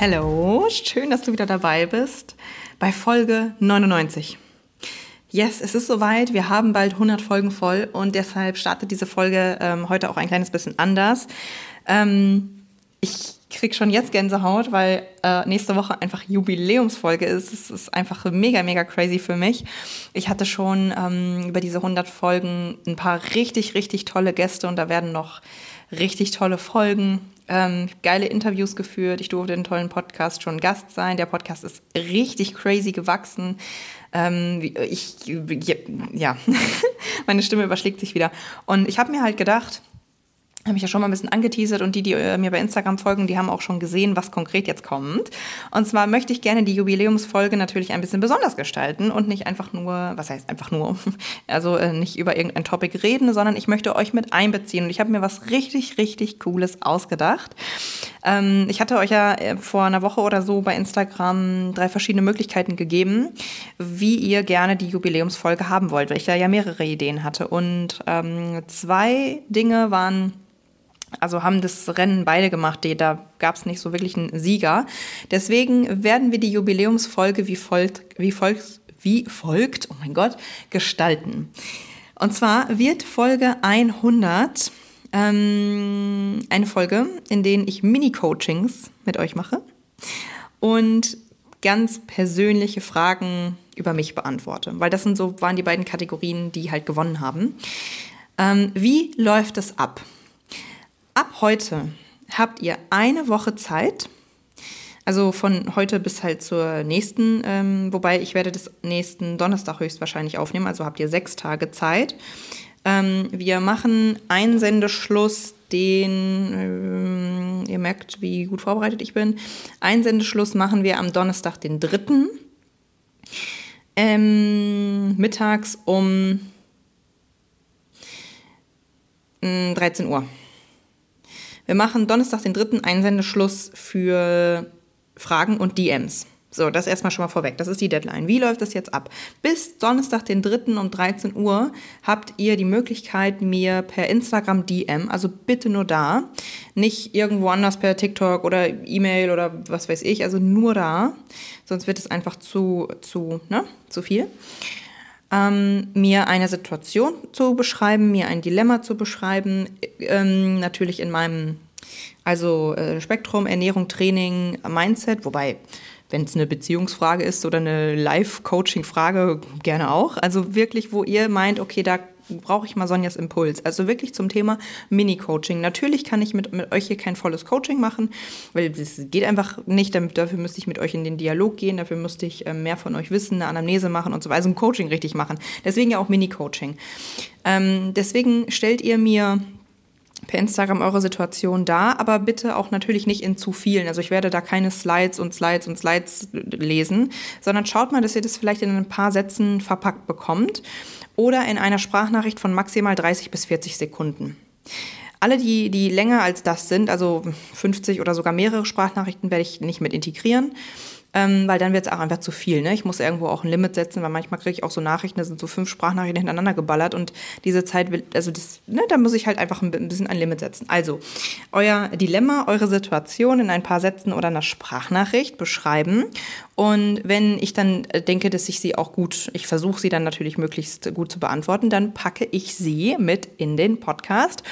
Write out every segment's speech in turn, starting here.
Hallo, schön, dass du wieder dabei bist bei Folge 99. Yes, es ist soweit. Wir haben bald 100 Folgen voll und deshalb startet diese Folge ähm, heute auch ein kleines bisschen anders. Ähm, ich krieg schon jetzt Gänsehaut, weil äh, nächste Woche einfach Jubiläumsfolge ist. Es ist einfach mega, mega crazy für mich. Ich hatte schon ähm, über diese 100 Folgen ein paar richtig, richtig tolle Gäste und da werden noch richtig tolle Folgen ähm, geile Interviews geführt. Ich durfte in tollen Podcast schon Gast sein. Der Podcast ist richtig crazy gewachsen. Ähm, ich, ja, meine Stimme überschlägt sich wieder. Und ich habe mir halt gedacht, habe ich ja schon mal ein bisschen angeteasert und die, die äh, mir bei Instagram folgen, die haben auch schon gesehen, was konkret jetzt kommt. Und zwar möchte ich gerne die Jubiläumsfolge natürlich ein bisschen besonders gestalten und nicht einfach nur, was heißt einfach nur, also äh, nicht über irgendein Topic reden, sondern ich möchte euch mit einbeziehen. Und ich habe mir was richtig, richtig Cooles ausgedacht. Ähm, ich hatte euch ja äh, vor einer Woche oder so bei Instagram drei verschiedene Möglichkeiten gegeben, wie ihr gerne die Jubiläumsfolge haben wollt, weil ich da ja mehrere Ideen hatte. Und ähm, zwei Dinge waren also haben das Rennen beide gemacht, da gab es nicht so wirklich einen Sieger. Deswegen werden wir die Jubiläumsfolge wie folgt, wie folgt, wie folgt, oh mein Gott, gestalten. Und zwar wird Folge 100 ähm, eine Folge, in denen ich Mini-Coachings mit euch mache und ganz persönliche Fragen über mich beantworte, weil das sind so waren die beiden Kategorien, die halt gewonnen haben. Ähm, wie läuft es ab? Ab heute habt ihr eine Woche Zeit. Also von heute bis halt zur nächsten, ähm, wobei ich werde das nächsten Donnerstag höchstwahrscheinlich aufnehmen, also habt ihr sechs Tage Zeit. Ähm, wir machen Einsendeschluss den, ähm, ihr merkt, wie gut vorbereitet ich bin. Einsendeschluss machen wir am Donnerstag, den 3. Ähm, mittags um 13 mm, Uhr. Wir machen Donnerstag den dritten Einsendeschluss für Fragen und DMs. So, das erstmal schon mal vorweg. Das ist die Deadline. Wie läuft das jetzt ab? Bis Donnerstag, den 3. um 13 Uhr habt ihr die Möglichkeit, mir per Instagram DM, also bitte nur da, nicht irgendwo anders per TikTok oder E-Mail oder was weiß ich, also nur da, sonst wird es einfach zu, zu, ne, zu viel. Ähm, mir eine Situation zu beschreiben, mir ein Dilemma zu beschreiben, ähm, natürlich in meinem also äh, Spektrum, Ernährung, Training, Mindset, wobei, wenn es eine Beziehungsfrage ist oder eine Live-Coaching-Frage, gerne auch. Also wirklich, wo ihr meint, okay, da brauche ich mal Sonjas Impuls. Also wirklich zum Thema Mini-Coaching. Natürlich kann ich mit, mit euch hier kein volles Coaching machen, weil das geht einfach nicht. dafür müsste ich mit euch in den Dialog gehen, dafür müsste ich äh, mehr von euch wissen, eine Anamnese machen und so weiter, also ein Coaching richtig machen. Deswegen ja auch Mini-Coaching. Ähm, deswegen stellt ihr mir per Instagram eure Situation dar, aber bitte auch natürlich nicht in zu vielen. Also ich werde da keine Slides und Slides und Slides lesen, sondern schaut mal, dass ihr das vielleicht in ein paar Sätzen verpackt bekommt oder in einer Sprachnachricht von maximal 30 bis 40 Sekunden. Alle, die, die länger als das sind, also 50 oder sogar mehrere Sprachnachrichten, werde ich nicht mit integrieren ähm, weil dann wird es auch einfach zu viel. Ne? Ich muss irgendwo auch ein Limit setzen, weil manchmal kriege ich auch so Nachrichten, da sind so fünf Sprachnachrichten hintereinander geballert und diese Zeit will, also das, ne, da muss ich halt einfach ein bisschen ein Limit setzen. Also, euer Dilemma, eure Situation in ein paar Sätzen oder einer Sprachnachricht beschreiben und wenn ich dann äh, denke, dass ich sie auch gut, ich versuche sie dann natürlich möglichst gut zu beantworten, dann packe ich sie mit in den Podcast.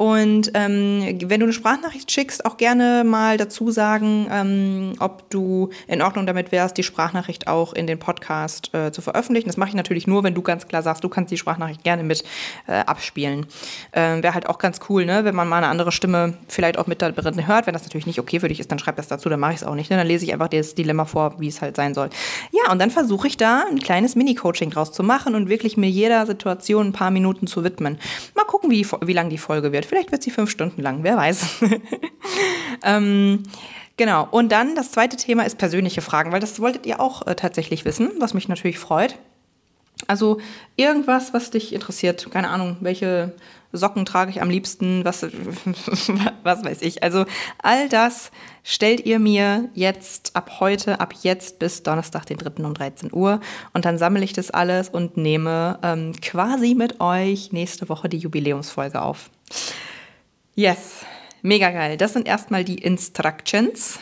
Und ähm, wenn du eine Sprachnachricht schickst, auch gerne mal dazu sagen, ähm, ob du in Ordnung damit wärst, die Sprachnachricht auch in den Podcast äh, zu veröffentlichen. Das mache ich natürlich nur, wenn du ganz klar sagst, du kannst die Sprachnachricht gerne mit äh, abspielen. Ähm, Wäre halt auch ganz cool, ne? wenn man mal eine andere Stimme vielleicht auch mit da drin hört. Wenn das natürlich nicht okay für dich ist, dann schreib das dazu, dann mache ich es auch nicht. Ne? Dann lese ich einfach das Dilemma vor, wie es halt sein soll. Ja, und dann versuche ich da ein kleines Mini-Coaching draus zu machen und wirklich mir jeder Situation ein paar Minuten zu widmen. Mal gucken, wie, wie lang die Folge wird. Vielleicht wird sie fünf Stunden lang, wer weiß. ähm, Genau. Und dann das zweite Thema ist persönliche Fragen, weil das wolltet ihr auch äh, tatsächlich wissen, was mich natürlich freut. Also irgendwas, was dich interessiert. Keine Ahnung, welche Socken trage ich am liebsten, was, was weiß ich. Also all das stellt ihr mir jetzt ab heute, ab jetzt bis Donnerstag, den 3. um 13 Uhr. Und dann sammle ich das alles und nehme ähm, quasi mit euch nächste Woche die Jubiläumsfolge auf. Yes, mega geil. Das sind erstmal die Instructions.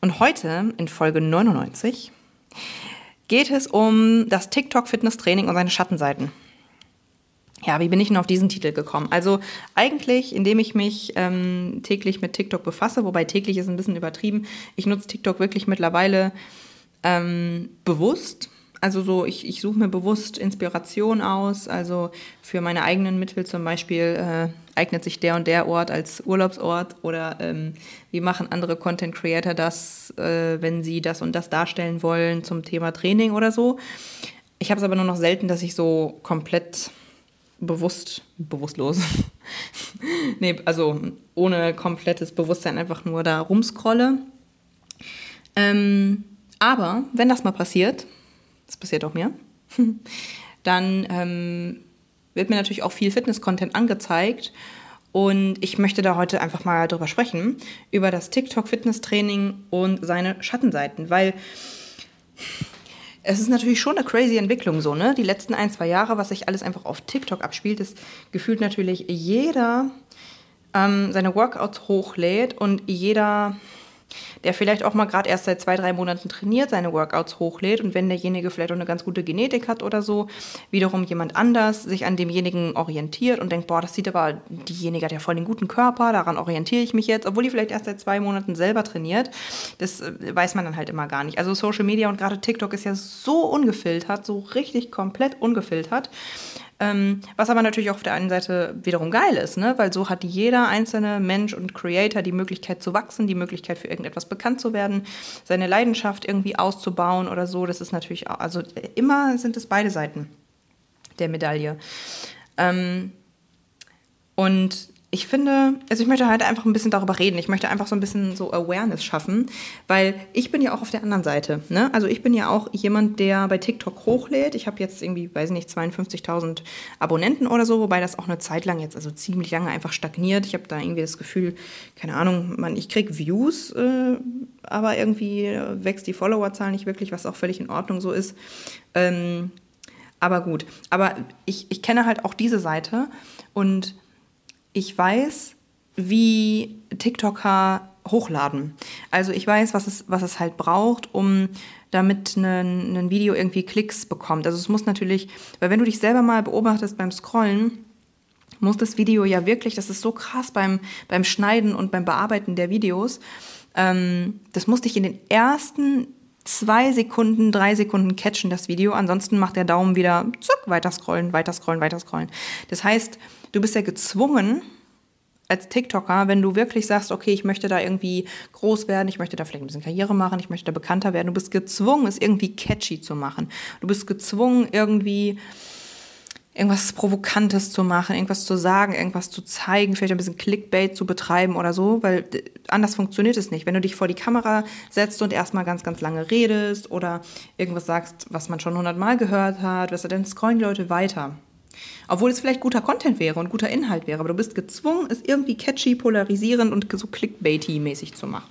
Und heute in Folge 99 geht es um das TikTok-Fitness-Training und seine Schattenseiten. Ja, wie bin ich denn auf diesen Titel gekommen? Also eigentlich, indem ich mich ähm, täglich mit TikTok befasse, wobei täglich ist ein bisschen übertrieben. Ich nutze TikTok wirklich mittlerweile ähm, bewusst. Also so, ich, ich suche mir bewusst Inspiration aus. Also für meine eigenen Mittel zum Beispiel äh, eignet sich der und der Ort als Urlaubsort oder ähm, wie machen andere Content Creator das, äh, wenn sie das und das darstellen wollen zum Thema Training oder so. Ich habe es aber nur noch selten, dass ich so komplett bewusst, bewusstlos, nee, also ohne komplettes Bewusstsein einfach nur da rumscrolle. Ähm, aber wenn das mal passiert, das passiert auch mir, dann ähm, wird mir natürlich auch viel Fitness-Content angezeigt. Und ich möchte da heute einfach mal drüber sprechen, über das TikTok-Fitness-Training und seine Schattenseiten, weil es ist natürlich schon eine crazy Entwicklung so, ne? Die letzten ein, zwei Jahre, was sich alles einfach auf TikTok abspielt, ist gefühlt natürlich jeder ähm, seine Workouts hochlädt und jeder der vielleicht auch mal gerade erst seit zwei, drei Monaten trainiert, seine Workouts hochlädt und wenn derjenige vielleicht auch eine ganz gute Genetik hat oder so, wiederum jemand anders sich an demjenigen orientiert und denkt, boah, das sieht aber, diejenige ja voll den guten Körper, daran orientiere ich mich jetzt, obwohl die vielleicht erst seit zwei Monaten selber trainiert. Das äh, weiß man dann halt immer gar nicht. Also Social Media und gerade TikTok ist ja so ungefiltert, so richtig komplett ungefiltert. Ähm, was aber natürlich auch auf der einen Seite wiederum geil ist, ne? weil so hat jeder einzelne Mensch und Creator die Möglichkeit zu wachsen, die Möglichkeit für irgendetwas bekannt zu werden, seine Leidenschaft irgendwie auszubauen oder so. Das ist natürlich, auch, also immer sind es beide Seiten der Medaille. Ähm, und ich finde, also ich möchte halt einfach ein bisschen darüber reden. Ich möchte einfach so ein bisschen so Awareness schaffen, weil ich bin ja auch auf der anderen Seite. Ne? Also ich bin ja auch jemand, der bei TikTok hochlädt. Ich habe jetzt irgendwie, weiß nicht, 52.000 Abonnenten oder so, wobei das auch eine Zeit lang jetzt, also ziemlich lange einfach stagniert. Ich habe da irgendwie das Gefühl, keine Ahnung, man, ich kriege Views, äh, aber irgendwie wächst die Followerzahl nicht wirklich, was auch völlig in Ordnung so ist. Ähm, aber gut, aber ich, ich kenne halt auch diese Seite und ich weiß, wie TikToker hochladen. Also ich weiß, was es, was es halt braucht, um damit ein, ein Video irgendwie Klicks bekommt. Also es muss natürlich, weil wenn du dich selber mal beobachtest beim Scrollen, muss das Video ja wirklich, das ist so krass beim, beim Schneiden und beim Bearbeiten der Videos, ähm, das muss dich in den ersten zwei Sekunden, drei Sekunden catchen, das Video. Ansonsten macht der Daumen wieder zuck, weiter scrollen, weiter scrollen, weiter scrollen. Das heißt, du bist ja gezwungen, als TikToker, wenn du wirklich sagst, okay, ich möchte da irgendwie groß werden, ich möchte da vielleicht ein bisschen Karriere machen, ich möchte da bekannter werden, du bist gezwungen, es irgendwie catchy zu machen. Du bist gezwungen, irgendwie irgendwas Provokantes zu machen, irgendwas zu sagen, irgendwas zu zeigen, vielleicht ein bisschen Clickbait zu betreiben oder so, weil anders funktioniert es nicht. Wenn du dich vor die Kamera setzt und erstmal ganz, ganz lange redest oder irgendwas sagst, was man schon hundertmal gehört hat, dann scrollen die Leute weiter. Obwohl es vielleicht guter Content wäre und guter Inhalt wäre, aber du bist gezwungen, es irgendwie catchy, polarisierend und so clickbaity-mäßig zu machen.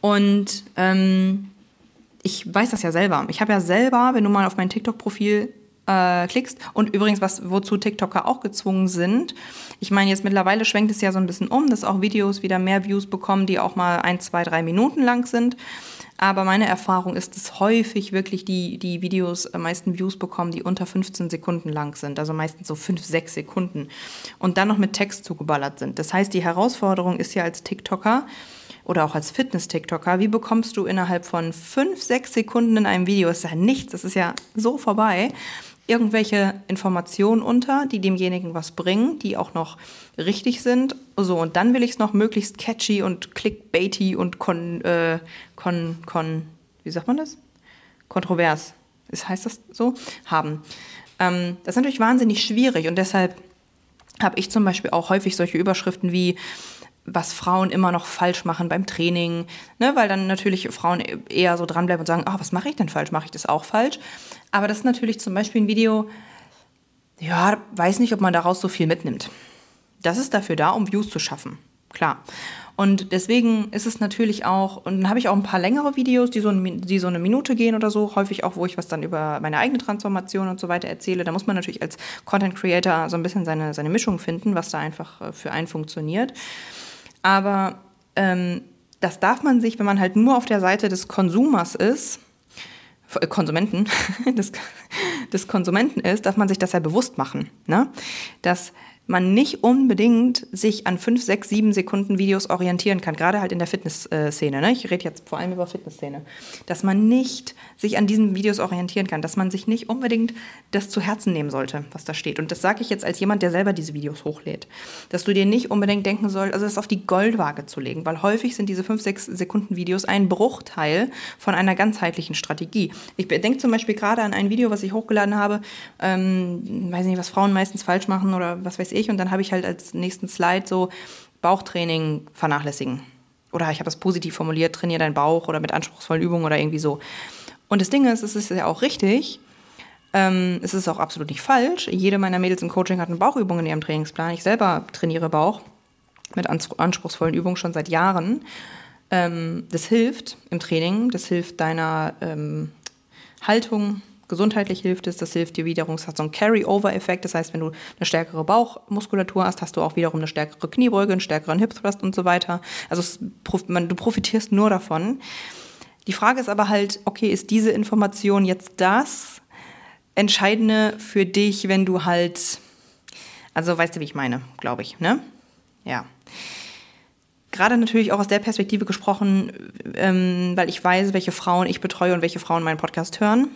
Und ähm, ich weiß das ja selber. Ich habe ja selber, wenn du mal auf mein TikTok-Profil äh, klickst. Und übrigens, was, wozu TikToker auch gezwungen sind. Ich meine, jetzt mittlerweile schwenkt es ja so ein bisschen um, dass auch Videos wieder mehr Views bekommen, die auch mal ein, zwei, drei Minuten lang sind. Aber meine Erfahrung ist, dass häufig wirklich die, die Videos am meisten Views bekommen, die unter 15 Sekunden lang sind. Also meistens so 5, 6 Sekunden. Und dann noch mit Text zugeballert sind. Das heißt, die Herausforderung ist ja als TikToker, oder auch als Fitness-TikToker, wie bekommst du innerhalb von 5, 6 Sekunden in einem Video, das ist ja nichts, das ist ja so vorbei, irgendwelche Informationen unter, die demjenigen was bringen, die auch noch richtig sind. So, und dann will ich es noch möglichst catchy und clickbaity und con, äh, con, con, wie sagt man das? Kontrovers. Ist, heißt das so? Haben. Ähm, das ist natürlich wahnsinnig schwierig und deshalb habe ich zum Beispiel auch häufig solche Überschriften wie was Frauen immer noch falsch machen beim Training, ne? weil dann natürlich Frauen eher so dranbleiben und sagen, oh, was mache ich denn falsch? Mache ich das auch falsch? Aber das ist natürlich zum Beispiel ein Video, ja, weiß nicht, ob man daraus so viel mitnimmt. Das ist dafür da, um Views zu schaffen, klar. Und deswegen ist es natürlich auch, und dann habe ich auch ein paar längere Videos, die so, ein, die so eine Minute gehen oder so, häufig auch, wo ich was dann über meine eigene Transformation und so weiter erzähle. Da muss man natürlich als Content Creator so ein bisschen seine, seine Mischung finden, was da einfach äh, für einen funktioniert. Aber ähm, das darf man sich, wenn man halt nur auf der Seite des Konsumers ist, äh, Konsumenten, des, des Konsumenten ist, darf man sich das ja bewusst machen. Ne? Dass man nicht unbedingt sich an fünf, sechs, sieben Sekunden Videos orientieren kann, gerade halt in der Fitnessszene. Ne? Ich rede jetzt vor allem über Fitnessszene. Dass man nicht sich an diesen Videos orientieren kann, dass man sich nicht unbedingt das zu Herzen nehmen sollte, was da steht. Und das sage ich jetzt als jemand, der selber diese Videos hochlädt. Dass du dir nicht unbedingt denken sollst, also das auf die Goldwaage zu legen, weil häufig sind diese fünf, sechs Sekunden Videos ein Bruchteil von einer ganzheitlichen Strategie. Ich denke zum Beispiel gerade an ein Video, was ich hochgeladen habe, ähm, weiß nicht, was Frauen meistens falsch machen oder was weiß ich. Und dann habe ich halt als nächsten Slide so Bauchtraining vernachlässigen. Oder ich habe das positiv formuliert, trainiere deinen Bauch oder mit anspruchsvollen Übungen oder irgendwie so. Und das Ding ist, es ist ja auch richtig, ähm, es ist auch absolut nicht falsch. Jede meiner Mädels im Coaching hat eine Bauchübung in ihrem Trainingsplan. Ich selber trainiere Bauch mit anspruchsvollen Übungen schon seit Jahren. Ähm, das hilft im Training, das hilft deiner ähm, Haltung, gesundheitlich hilft es, das hilft dir wiederum, es hat so einen Carry-Over-Effekt, das heißt, wenn du eine stärkere Bauchmuskulatur hast, hast du auch wiederum eine stärkere Kniebeuge, einen stärkeren Hip-Thrust und so weiter. Also es, man, du profitierst nur davon. Die Frage ist aber halt, okay, ist diese Information jetzt das Entscheidende für dich, wenn du halt, also weißt du, wie ich meine, glaube ich, ne? Ja gerade natürlich auch aus der Perspektive gesprochen, ähm, weil ich weiß, welche Frauen ich betreue und welche Frauen meinen Podcast hören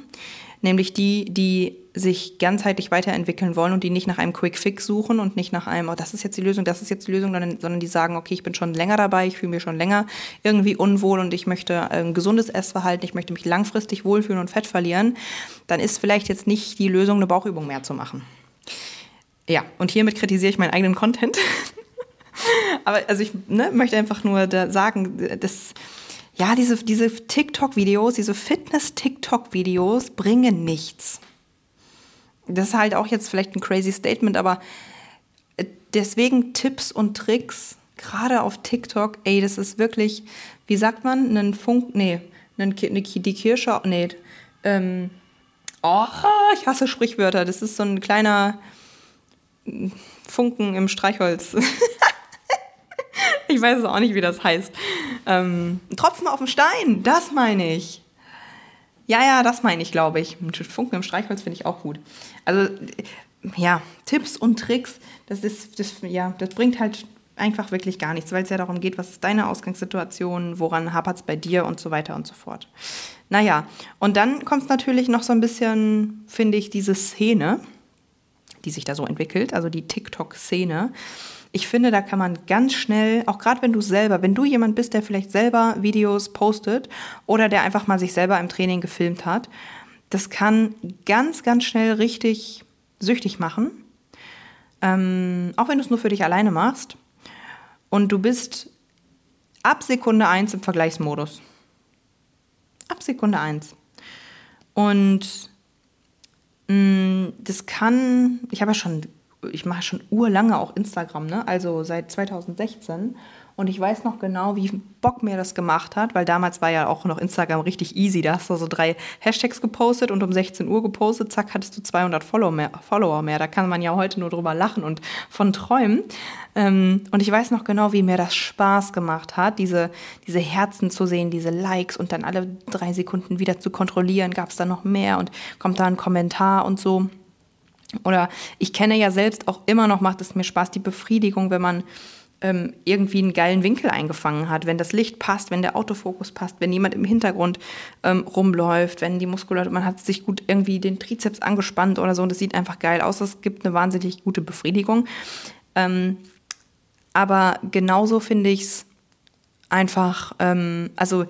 nämlich die, die sich ganzheitlich weiterentwickeln wollen und die nicht nach einem Quick Fix suchen und nicht nach einem, oh, das ist jetzt die Lösung, das ist jetzt die Lösung, sondern, sondern die sagen, okay, ich bin schon länger dabei, ich fühle mich schon länger irgendwie unwohl und ich möchte ein gesundes Essverhalten, ich möchte mich langfristig wohlfühlen und Fett verlieren, dann ist vielleicht jetzt nicht die Lösung, eine Bauchübung mehr zu machen. Ja, und hiermit kritisiere ich meinen eigenen Content. Aber also ich ne, möchte einfach nur da sagen, dass ja, diese, diese TikTok-Videos, diese Fitness-TikTok-Videos bringen nichts. Das ist halt auch jetzt vielleicht ein crazy Statement, aber äh, deswegen Tipps und Tricks, gerade auf TikTok, ey, das ist wirklich, wie sagt man, ein Funk, nee, einen, eine, die Kirsche, nee, ähm, oh, ich hasse Sprichwörter, das ist so ein kleiner Funken im Streichholz. ich weiß es auch nicht, wie das heißt. Ähm, Tropfen auf dem Stein, das meine ich. Ja, ja, das meine ich, glaube ich. Ein Funken im Streichholz finde ich auch gut. Also, ja, Tipps und Tricks, das ist, das, ja, das bringt halt einfach wirklich gar nichts, weil es ja darum geht, was ist deine Ausgangssituation, woran hapert es bei dir und so weiter und so fort. Naja, und dann kommt es natürlich noch so ein bisschen, finde ich, diese Szene, die sich da so entwickelt, also die TikTok-Szene ich finde, da kann man ganz schnell, auch gerade wenn du selber, wenn du jemand bist, der vielleicht selber Videos postet oder der einfach mal sich selber im Training gefilmt hat, das kann ganz, ganz schnell richtig süchtig machen. Ähm, auch wenn du es nur für dich alleine machst. Und du bist ab Sekunde 1 im Vergleichsmodus. Ab Sekunde 1. Und mh, mm, das kann, ich habe ja schon ich mache schon urlange auch Instagram, ne? also seit 2016. Und ich weiß noch genau, wie Bock mir das gemacht hat, weil damals war ja auch noch Instagram richtig easy. Da hast du so drei Hashtags gepostet und um 16 Uhr gepostet, zack, hattest du 200 Follower mehr. Follower mehr. Da kann man ja heute nur drüber lachen und von träumen. Ähm, und ich weiß noch genau, wie mir das Spaß gemacht hat, diese, diese Herzen zu sehen, diese Likes und dann alle drei Sekunden wieder zu kontrollieren, gab es da noch mehr und kommt da ein Kommentar und so. Oder ich kenne ja selbst auch immer noch, macht es mir Spaß, die Befriedigung, wenn man ähm, irgendwie einen geilen Winkel eingefangen hat, wenn das Licht passt, wenn der Autofokus passt, wenn jemand im Hintergrund ähm, rumläuft, wenn die Muskulatur, man hat sich gut irgendwie den Trizeps angespannt oder so und es sieht einfach geil aus. Es gibt eine wahnsinnig gute Befriedigung. Ähm, aber genauso finde ich es einfach, ähm, also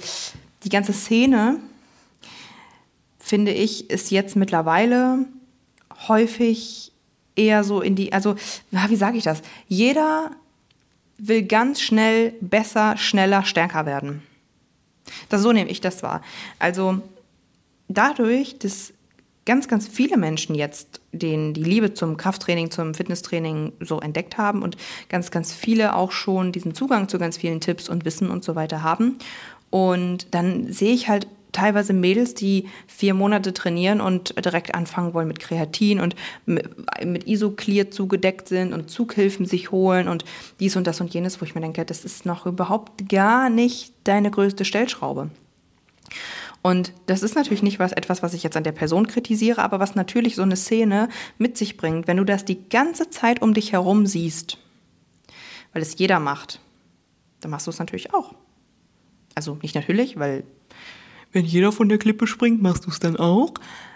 die ganze Szene, finde ich, ist jetzt mittlerweile häufig eher so in die, also, wie sage ich das? Jeder will ganz schnell besser, schneller, stärker werden. Das, so nehme ich das wahr. Also dadurch, dass ganz, ganz viele Menschen jetzt den, die Liebe zum Krafttraining, zum Fitnesstraining so entdeckt haben und ganz, ganz viele auch schon diesen Zugang zu ganz vielen Tipps und Wissen und so weiter haben. Und dann sehe ich halt teilweise Mädels, die vier Monate trainieren und direkt anfangen wollen mit Kreatin und mit Isoclear zugedeckt sind und Zughilfen sich holen und dies und das und jenes, wo ich mir denke, das ist noch überhaupt gar nicht deine größte Stellschraube. Und das ist natürlich nicht was, etwas, was ich jetzt an der Person kritisiere, aber was natürlich so eine Szene mit sich bringt, wenn du das die ganze Zeit um dich herum siehst, weil es jeder macht, dann machst du es natürlich auch. Also nicht natürlich, weil wenn jeder von der Klippe springt, machst du es dann auch.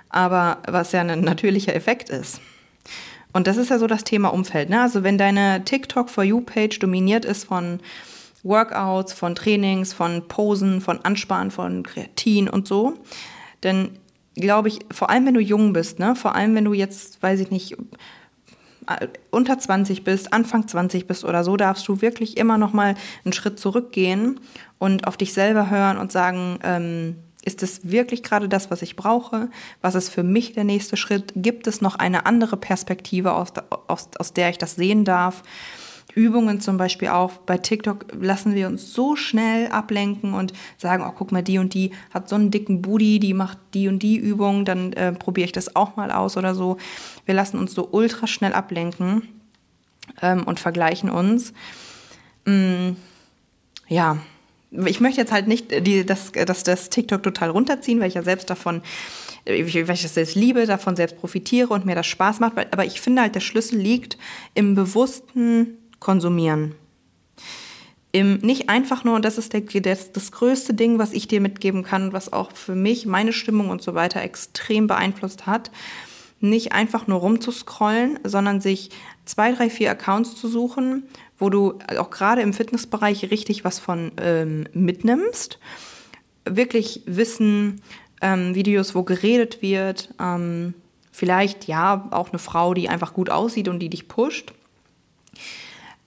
Aber was ja ein natürlicher Effekt ist. Und das ist ja so das Thema Umfeld. Ne? Also wenn deine TikTok For You-Page dominiert ist von Workouts, von Trainings, von Posen, von Ansparen, von Kreatin und so. Denn glaube ich, vor allem wenn du jung bist, ne, vor allem wenn du jetzt, weiß ich nicht, unter 20 bist, Anfang 20 bist oder so, darfst du wirklich immer noch mal einen Schritt zurückgehen und auf dich selber hören und sagen, ähm, ist es wirklich gerade das, was ich brauche? Was ist für mich der nächste Schritt? Gibt es noch eine andere Perspektive, aus, aus, aus der ich das sehen darf? Übungen zum Beispiel auch. Bei TikTok lassen wir uns so schnell ablenken und sagen, oh, guck mal, die und die hat so einen dicken Booty, die macht die und die Übung, dann äh, probiere ich das auch mal aus oder so. Wir lassen uns so ultra schnell ablenken ähm, und vergleichen uns. Mm, ja, ich möchte jetzt halt nicht die, das, das, das TikTok total runterziehen, weil ich ja selbst davon weil ich das selbst liebe, davon selbst profitiere und mir das Spaß macht. Aber ich finde halt, der Schlüssel liegt im bewussten konsumieren. Im, nicht einfach nur, und das ist der, das, das größte Ding, was ich dir mitgeben kann, was auch für mich meine Stimmung und so weiter extrem beeinflusst hat, nicht einfach nur rumzuscrollen, sondern sich zwei, drei, vier Accounts zu suchen, wo du auch gerade im Fitnessbereich richtig was von ähm, mitnimmst. Wirklich Wissen, ähm, Videos, wo geredet wird, ähm, vielleicht ja auch eine Frau, die einfach gut aussieht und die dich pusht.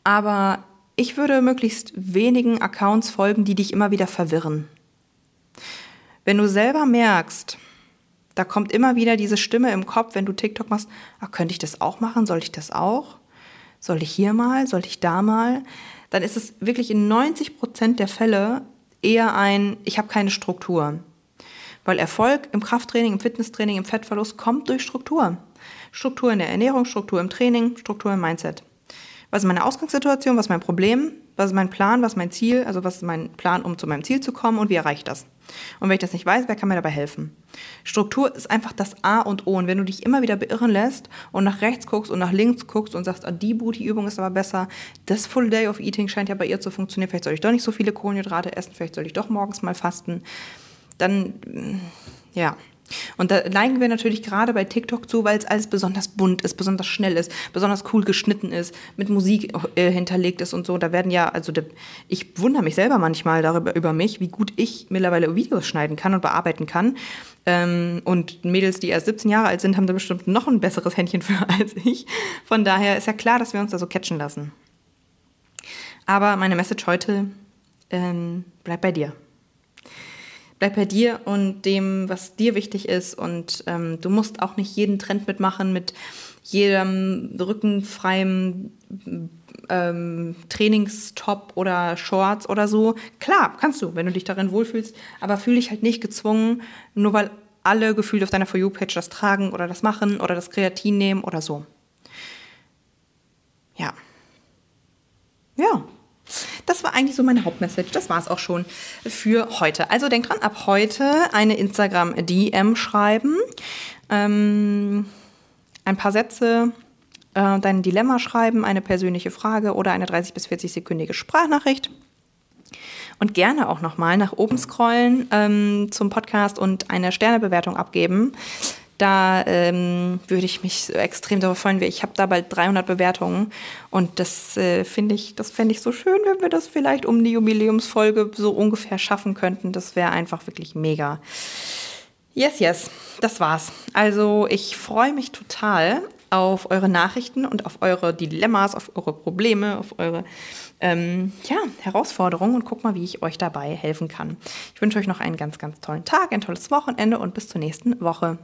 Aber ich würde möglichst wenigen Accounts folgen, die dich immer wieder verwirren. Wenn du selber merkst, da kommt immer wieder diese Stimme im Kopf, wenn du TikTok machst, ach, könnte ich das auch machen? Soll ich das auch? Soll ich hier mal? Soll ich da mal? Dann ist es wirklich in 90 Prozent der Fälle eher ein, ich habe keine Struktur. Weil Erfolg im Krafttraining, im Fitnesstraining, im Fettverlust kommt durch Struktur. Struktur in der Ernährung, Struktur im Training, Struktur im Mindset was ist meine Ausgangssituation, was ist mein Problem, was ist mein Plan, was ist mein Ziel, also was ist mein Plan, um zu meinem Ziel zu kommen und wie erreiche ich das. Und wenn ich das nicht weiß, wer kann mir dabei helfen? Struktur ist einfach das A und O. Und wenn du dich immer wieder beirren lässt und nach rechts guckst und nach links guckst und sagst, ah, die Booty-Übung ist aber besser, das Full Day of Eating scheint ja bei ihr zu funktionieren, vielleicht soll ich doch nicht so viele Kohlenhydrate essen, vielleicht soll ich doch morgens mal fasten, dann, ja, und da neigen wir natürlich gerade bei TikTok zu, weil es alles besonders bunt ist, besonders schnell ist, besonders cool geschnitten ist, mit Musik äh, hinterlegt ist und so. Da werden ja, also ich wundere mich selber manchmal darüber über mich, wie gut ich mittlerweile Videos schneiden kann und bearbeiten kann. Ähm, und Mädels, die erst 17 Jahre alt sind, haben da bestimmt noch ein besseres Händchen für als ich. Von daher ist ja klar, dass wir uns da so catchen lassen. Aber meine Message heute, ähm, bleib bei dir bleib bei dir und dem, was dir wichtig ist. Und ähm, du musst auch nicht jeden Trend mitmachen mit jedem rückenfreien ähm, Trainingstop oder Shorts oder so. Klar, kannst du, wenn du dich darin wohlfühlst, aber fühle dich halt nicht gezwungen, nur weil alle gefühlt auf deiner For You-Page das tragen oder das machen oder das Kreatin nehmen oder so. Ja. Ja, das war eigentlich so meine Hauptmessage. Das war es auch schon für heute. Also denk dran, ab heute eine Instagram-DM schreiben. Ähm, ein paar Sätze, äh, dein Dilemma schreiben, eine persönliche Frage oder eine 30- bis 40-sekündige Sprachnachricht. Und gerne auch nochmal nach oben scrollen ähm, zum Podcast und eine Sternebewertung abgeben. Da ähm, würde ich mich extrem darauf freuen. Ich habe da bald 300 Bewertungen und das äh, finde ich, das fände ich so schön, wenn wir das vielleicht um die Jubiläumsfolge so ungefähr schaffen könnten. Das wäre einfach wirklich mega. Yes, yes, das war's. Also ich freue mich total auf eure Nachrichten und auf eure Dilemmas, auf eure Probleme, auf eure ähm, ja, Herausforderungen und guck mal, wie ich euch dabei helfen kann. Ich wünsche euch noch einen ganz, ganz tollen Tag, ein tolles Wochenende und bis zur nächsten Woche.